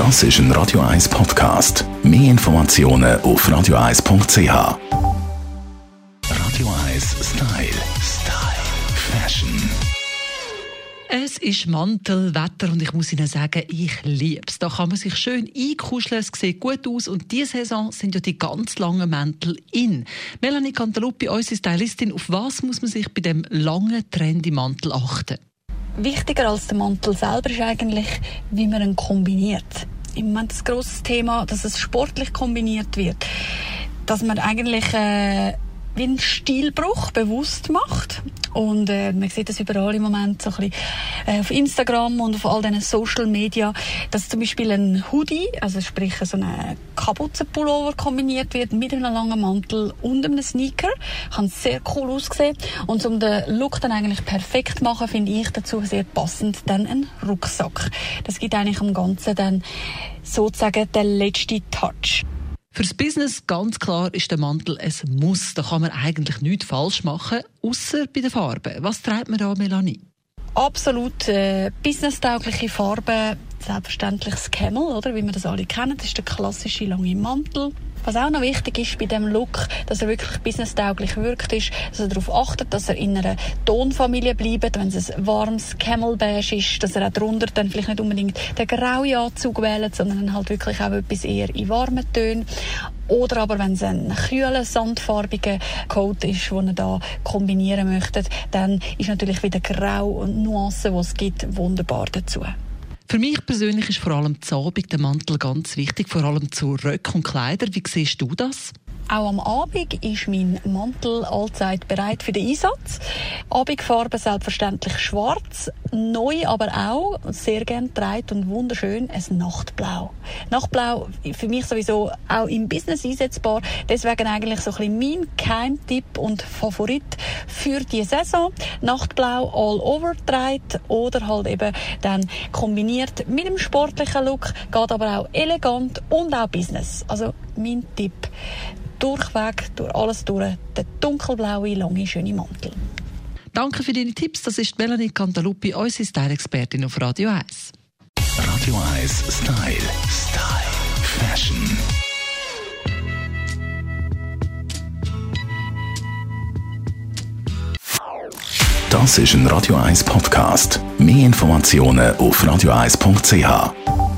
Das ist ein Radio 1 Podcast. Mehr Informationen auf radio1.ch. Radio 1 Style. Style. Fashion. Es ist Mantelwetter und ich muss Ihnen sagen, ich liebe es. Da kann man sich schön einkuscheln, es sieht gut aus und diese Saison sind ja die ganz langen Mäntel in. Melanie Cantaluppi, unsere Stylistin, auf was muss man sich bei dem langen trendy Mantel achten? Wichtiger als der Mantel selber ist eigentlich, wie man ihn kombiniert. Im Moment das große Thema, dass es sportlich kombiniert wird, dass man eigentlich äh, wie einen Stilbruch bewusst macht. Und äh, man sieht das überall im Moment so ein bisschen, äh, auf Instagram und auf all diesen Social Media, dass zum Beispiel ein Hoodie, also sprich so ein Kapuzenpullover kombiniert wird mit einem langen Mantel und einem Sneaker. Kann sehr cool aussehen. Und um den Look dann eigentlich perfekt zu machen, finde ich dazu sehr passend dann einen Rucksack. Das gibt eigentlich am Ganzen dann sozusagen den letzten Touch. Fürs Business ganz klar ist der Mantel ein Muss. Da kann man eigentlich nichts falsch machen, außer bei den Farben. Was treibt man da, Melanie? Absolut äh, businesstaugliche Farben. Selbstverständlich das Camel, oder? Wie wir das alle kennen. Das ist der klassische lange Mantel. Was auch noch wichtig ist bei dem Look, dass er wirklich businesstauglich wirkt, ist, dass er darauf achtet, dass er in einer Tonfamilie bleibt. Wenn es ein warmes Camel Beige ist, dass er auch darunter dann vielleicht nicht unbedingt den grauen Anzug wählt, sondern halt wirklich auch etwas eher in warmen Tönen. Oder aber wenn es ein kühler, sandfarbiger Coat ist, den er da kombinieren möchte, dann ist natürlich wieder Grau und Nuancen, die es gibt, wunderbar dazu. Für mich persönlich ist vor allem die Abend der Mantel ganz wichtig, vor allem zu Röcken und Kleidern. Wie siehst du das? Auch am Abend ist mein Mantel allzeit bereit für den Einsatz. Abendfarbe selbstverständlich schwarz, neu aber auch, sehr gern trägt und wunderschön, ein Nachtblau. Nachtblau für mich sowieso auch im Business einsetzbar, deswegen eigentlich so ein bisschen mein Keimtipp und Favorit für die Saison. Nachtblau all over trägt oder halt eben dann kombiniert mit einem sportlichen Look, geht aber auch elegant und auch Business. Also mein Tipp durchweg, durch alles durch, der dunkelblaue, lange, schöne Mantel. Danke für deine Tipps. Das ist Melanie Cantaluppi, unsere Style-Expertin auf Radio 1. Radio 1 Style. Style. Fashion. Das ist ein Radio 1 Podcast. Mehr Informationen auf radio1.ch.